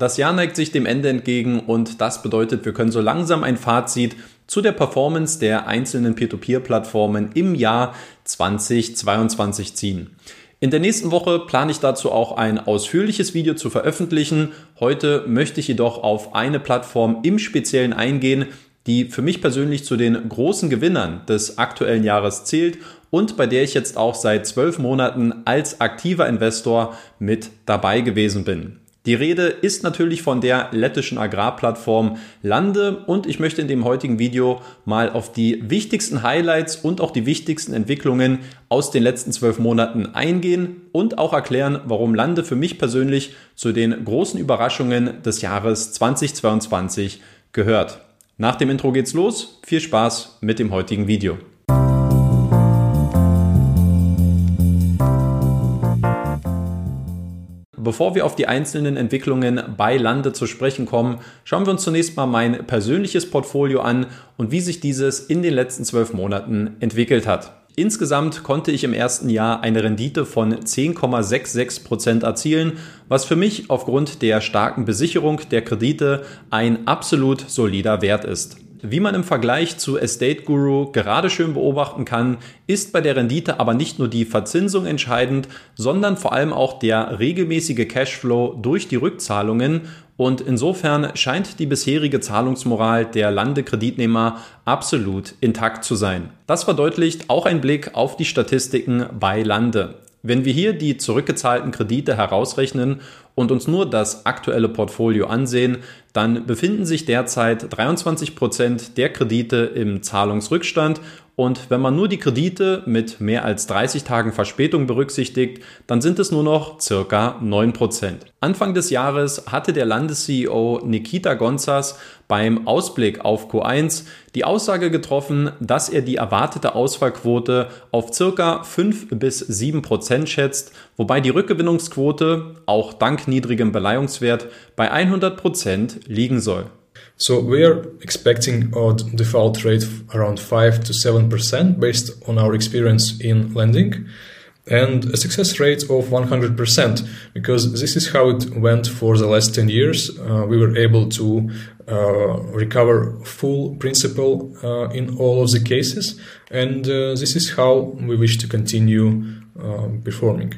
Das Jahr neigt sich dem Ende entgegen und das bedeutet, wir können so langsam ein Fazit zu der Performance der einzelnen Peer-to-Peer-Plattformen im Jahr 2022 ziehen. In der nächsten Woche plane ich dazu auch ein ausführliches Video zu veröffentlichen. Heute möchte ich jedoch auf eine Plattform im Speziellen eingehen, die für mich persönlich zu den großen Gewinnern des aktuellen Jahres zählt und bei der ich jetzt auch seit zwölf Monaten als aktiver Investor mit dabei gewesen bin. Die Rede ist natürlich von der lettischen Agrarplattform Lande und ich möchte in dem heutigen Video mal auf die wichtigsten Highlights und auch die wichtigsten Entwicklungen aus den letzten zwölf Monaten eingehen und auch erklären, warum Lande für mich persönlich zu den großen Überraschungen des Jahres 2022 gehört. Nach dem Intro geht's los. Viel Spaß mit dem heutigen Video. Bevor wir auf die einzelnen Entwicklungen bei Lande zu sprechen kommen, schauen wir uns zunächst mal mein persönliches Portfolio an und wie sich dieses in den letzten zwölf Monaten entwickelt hat. Insgesamt konnte ich im ersten Jahr eine Rendite von 10,66 Prozent erzielen, was für mich aufgrund der starken Besicherung der Kredite ein absolut solider Wert ist. Wie man im Vergleich zu Estate Guru gerade schön beobachten kann, ist bei der Rendite aber nicht nur die Verzinsung entscheidend, sondern vor allem auch der regelmäßige Cashflow durch die Rückzahlungen und insofern scheint die bisherige Zahlungsmoral der Landekreditnehmer absolut intakt zu sein. Das verdeutlicht auch ein Blick auf die Statistiken bei Lande. Wenn wir hier die zurückgezahlten Kredite herausrechnen und uns nur das aktuelle Portfolio ansehen, dann befinden sich derzeit 23 Prozent der Kredite im Zahlungsrückstand und wenn man nur die Kredite mit mehr als 30 Tagen Verspätung berücksichtigt, dann sind es nur noch circa 9 Prozent. Anfang des Jahres hatte der Landesceo Nikita Gonzas beim Ausblick auf Q1 die Aussage getroffen, dass er die erwartete Ausfallquote auf circa 5 bis 7 Prozent schätzt, wobei die Rückgewinnungsquote auch dank niedrigem Beleihungswert bei 100 Prozent liegen soll. So we are expecting a default rate around 5 to 7% based on our experience in lending and a success rate of 100% because this is how it went for the last 10 years. Uh, we were able to uh, recover full principal uh, in all of the cases and uh, this is how we wish to continue uh, performing.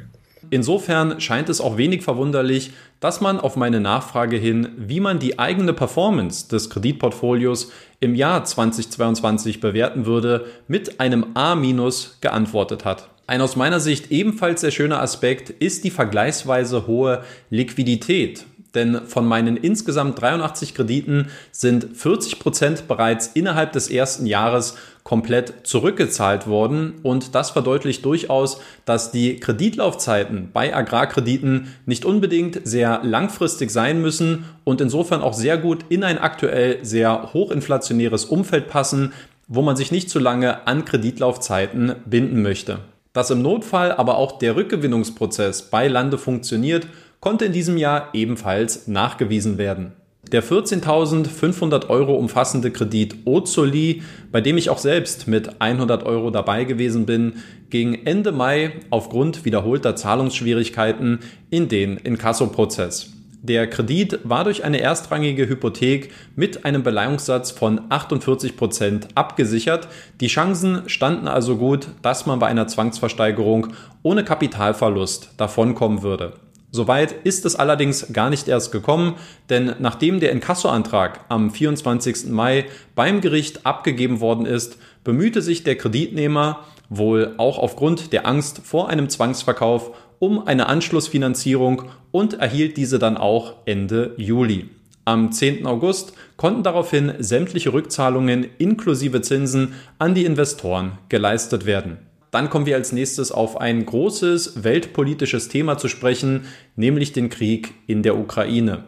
Insofern scheint es auch wenig verwunderlich, dass man auf meine Nachfrage hin, wie man die eigene Performance des Kreditportfolios im Jahr 2022 bewerten würde, mit einem A- geantwortet hat. Ein aus meiner Sicht ebenfalls sehr schöner Aspekt ist die vergleichsweise hohe Liquidität denn von meinen insgesamt 83 Krediten sind 40 Prozent bereits innerhalb des ersten Jahres komplett zurückgezahlt worden und das verdeutlicht durchaus, dass die Kreditlaufzeiten bei Agrarkrediten nicht unbedingt sehr langfristig sein müssen und insofern auch sehr gut in ein aktuell sehr hochinflationäres Umfeld passen, wo man sich nicht zu lange an Kreditlaufzeiten binden möchte. Dass im Notfall aber auch der Rückgewinnungsprozess bei Lande funktioniert konnte in diesem Jahr ebenfalls nachgewiesen werden. Der 14.500 Euro umfassende Kredit Ozoli, bei dem ich auch selbst mit 100 Euro dabei gewesen bin, ging Ende Mai aufgrund wiederholter Zahlungsschwierigkeiten in den Inkasso-Prozess. Der Kredit war durch eine erstrangige Hypothek mit einem Beleihungssatz von 48 Prozent abgesichert. Die Chancen standen also gut, dass man bei einer Zwangsversteigerung ohne Kapitalverlust davonkommen würde. Soweit ist es allerdings gar nicht erst gekommen, denn nachdem der Inkassoantrag am 24. Mai beim Gericht abgegeben worden ist, bemühte sich der Kreditnehmer, wohl auch aufgrund der Angst vor einem Zwangsverkauf, um eine Anschlussfinanzierung und erhielt diese dann auch Ende Juli. Am 10. August konnten daraufhin sämtliche Rückzahlungen inklusive Zinsen an die Investoren geleistet werden. Dann kommen wir als nächstes auf ein großes weltpolitisches Thema zu sprechen, nämlich den Krieg in der Ukraine.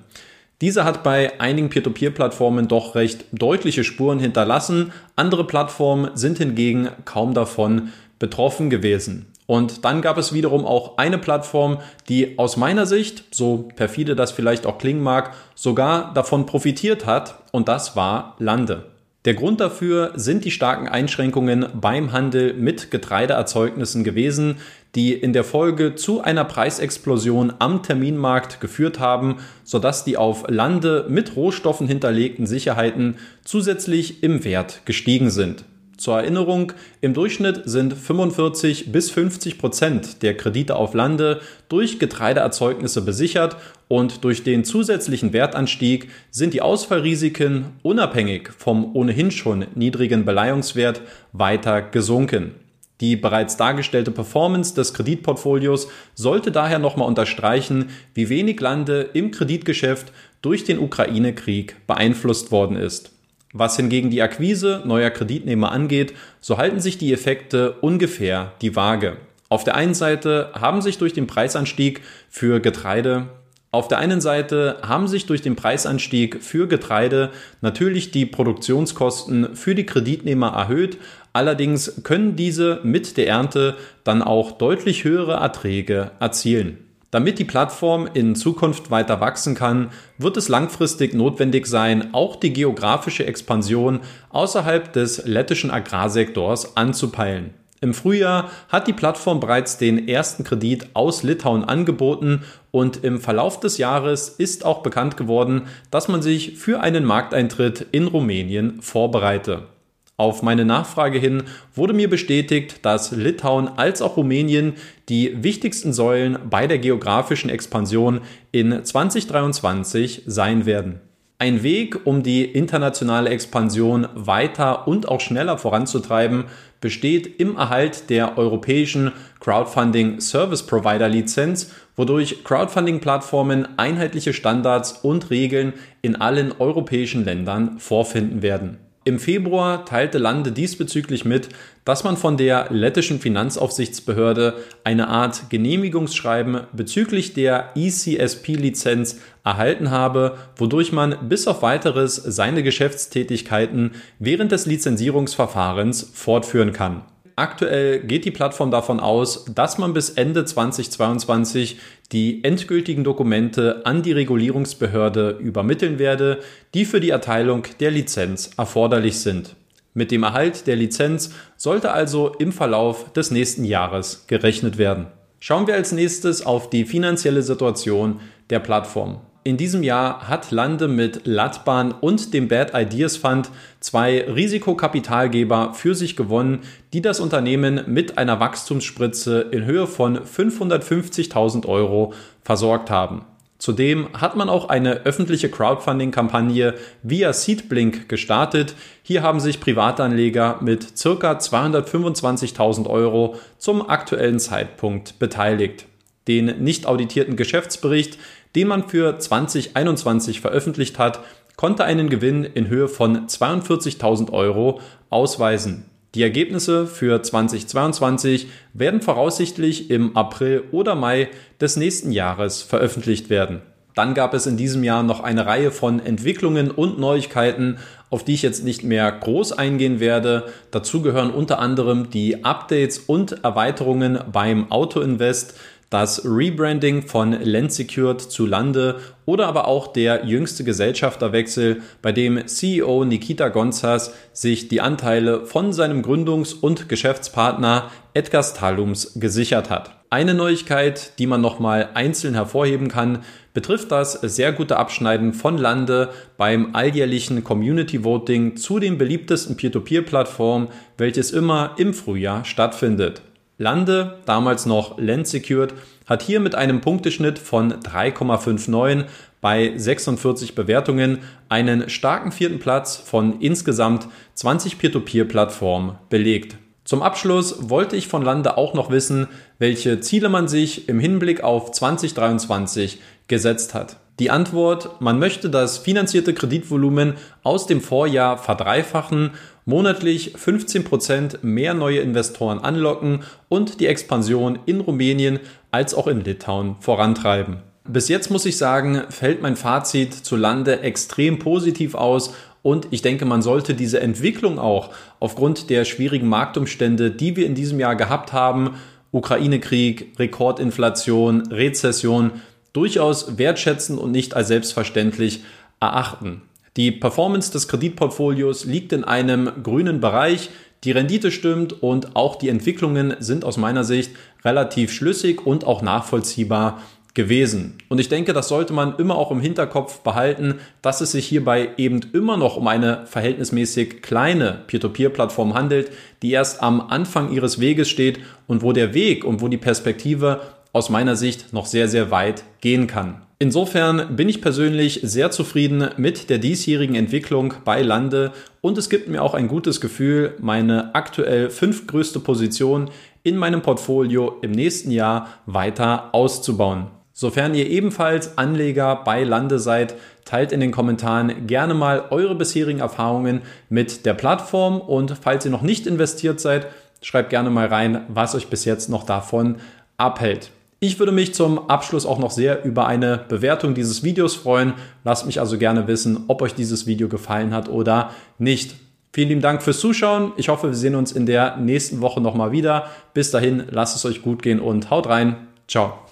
Dieser hat bei einigen Peer-to-Peer-Plattformen doch recht deutliche Spuren hinterlassen. Andere Plattformen sind hingegen kaum davon betroffen gewesen. Und dann gab es wiederum auch eine Plattform, die aus meiner Sicht, so perfide das vielleicht auch klingen mag, sogar davon profitiert hat. Und das war Lande. Der Grund dafür sind die starken Einschränkungen beim Handel mit Getreideerzeugnissen gewesen, die in der Folge zu einer Preisexplosion am Terminmarkt geführt haben, sodass die auf Lande mit Rohstoffen hinterlegten Sicherheiten zusätzlich im Wert gestiegen sind. Zur Erinnerung, im Durchschnitt sind 45 bis 50 Prozent der Kredite auf Lande durch Getreideerzeugnisse besichert und durch den zusätzlichen Wertanstieg sind die Ausfallrisiken unabhängig vom ohnehin schon niedrigen Beleihungswert weiter gesunken. Die bereits dargestellte Performance des Kreditportfolios sollte daher nochmal unterstreichen, wie wenig Lande im Kreditgeschäft durch den Ukraine-Krieg beeinflusst worden ist. Was hingegen die Akquise neuer Kreditnehmer angeht, so halten sich die Effekte ungefähr die Waage. Auf der einen Seite haben sich durch den Preisanstieg für Getreide auf der einen Seite haben sich durch den Preisanstieg für Getreide natürlich die Produktionskosten für die Kreditnehmer erhöht, allerdings können diese mit der Ernte dann auch deutlich höhere Erträge erzielen. Damit die Plattform in Zukunft weiter wachsen kann, wird es langfristig notwendig sein, auch die geografische Expansion außerhalb des lettischen Agrarsektors anzupeilen. Im Frühjahr hat die Plattform bereits den ersten Kredit aus Litauen angeboten und im Verlauf des Jahres ist auch bekannt geworden, dass man sich für einen Markteintritt in Rumänien vorbereite. Auf meine Nachfrage hin wurde mir bestätigt, dass Litauen als auch Rumänien die wichtigsten Säulen bei der geografischen Expansion in 2023 sein werden. Ein Weg, um die internationale Expansion weiter und auch schneller voranzutreiben, besteht im Erhalt der europäischen Crowdfunding Service Provider Lizenz, wodurch Crowdfunding-Plattformen einheitliche Standards und Regeln in allen europäischen Ländern vorfinden werden. Im Februar teilte Lande diesbezüglich mit, dass man von der lettischen Finanzaufsichtsbehörde eine Art Genehmigungsschreiben bezüglich der ECSP-Lizenz erhalten habe, wodurch man bis auf weiteres seine Geschäftstätigkeiten während des Lizenzierungsverfahrens fortführen kann. Aktuell geht die Plattform davon aus, dass man bis Ende 2022 die endgültigen Dokumente an die Regulierungsbehörde übermitteln werde, die für die Erteilung der Lizenz erforderlich sind. Mit dem Erhalt der Lizenz sollte also im Verlauf des nächsten Jahres gerechnet werden. Schauen wir als nächstes auf die finanzielle Situation der Plattform. In diesem Jahr hat Lande mit Latban und dem Bad Ideas Fund zwei Risikokapitalgeber für sich gewonnen, die das Unternehmen mit einer Wachstumsspritze in Höhe von 550.000 Euro versorgt haben. Zudem hat man auch eine öffentliche Crowdfunding-Kampagne via Seedblink gestartet. Hier haben sich Privatanleger mit ca. 225.000 Euro zum aktuellen Zeitpunkt beteiligt. Den nicht auditierten Geschäftsbericht den man für 2021 veröffentlicht hat, konnte einen Gewinn in Höhe von 42.000 Euro ausweisen. Die Ergebnisse für 2022 werden voraussichtlich im April oder Mai des nächsten Jahres veröffentlicht werden. Dann gab es in diesem Jahr noch eine Reihe von Entwicklungen und Neuigkeiten, auf die ich jetzt nicht mehr groß eingehen werde. Dazu gehören unter anderem die Updates und Erweiterungen beim Auto Invest, das Rebranding von Landsecured zu Lande oder aber auch der jüngste Gesellschafterwechsel, bei dem CEO Nikita Gonzas sich die Anteile von seinem Gründungs- und Geschäftspartner Edgar Stalums gesichert hat. Eine Neuigkeit, die man nochmal einzeln hervorheben kann, betrifft das sehr gute Abschneiden von Lande beim alljährlichen Community Voting zu den beliebtesten Peer-to-Peer-Plattformen, welches immer im Frühjahr stattfindet. Lande, damals noch Land Secured, hat hier mit einem Punkteschnitt von 3,59 bei 46 Bewertungen einen starken vierten Platz von insgesamt 20 Peer-to-Peer-Plattformen belegt. Zum Abschluss wollte ich von Lande auch noch wissen, welche Ziele man sich im Hinblick auf 2023 gesetzt hat. Die Antwort, man möchte das finanzierte Kreditvolumen aus dem Vorjahr verdreifachen monatlich 15% mehr neue Investoren anlocken und die Expansion in Rumänien als auch in Litauen vorantreiben. Bis jetzt muss ich sagen, fällt mein Fazit zu Lande extrem positiv aus und ich denke, man sollte diese Entwicklung auch aufgrund der schwierigen Marktumstände, die wir in diesem Jahr gehabt haben, Ukraine-Krieg, Rekordinflation, Rezession, durchaus wertschätzen und nicht als selbstverständlich erachten. Die Performance des Kreditportfolios liegt in einem grünen Bereich. Die Rendite stimmt und auch die Entwicklungen sind aus meiner Sicht relativ schlüssig und auch nachvollziehbar gewesen. Und ich denke, das sollte man immer auch im Hinterkopf behalten, dass es sich hierbei eben immer noch um eine verhältnismäßig kleine Peer-to-Peer-Plattform handelt, die erst am Anfang ihres Weges steht und wo der Weg und wo die Perspektive aus meiner Sicht noch sehr, sehr weit gehen kann. Insofern bin ich persönlich sehr zufrieden mit der diesjährigen Entwicklung bei Lande und es gibt mir auch ein gutes Gefühl, meine aktuell fünftgrößte Position in meinem Portfolio im nächsten Jahr weiter auszubauen. Sofern ihr ebenfalls Anleger bei Lande seid, teilt in den Kommentaren gerne mal eure bisherigen Erfahrungen mit der Plattform und falls ihr noch nicht investiert seid, schreibt gerne mal rein, was euch bis jetzt noch davon abhält. Ich würde mich zum Abschluss auch noch sehr über eine Bewertung dieses Videos freuen. Lasst mich also gerne wissen, ob euch dieses Video gefallen hat oder nicht. Vielen lieben Dank fürs Zuschauen. Ich hoffe, wir sehen uns in der nächsten Woche nochmal wieder. Bis dahin, lasst es euch gut gehen und haut rein. Ciao.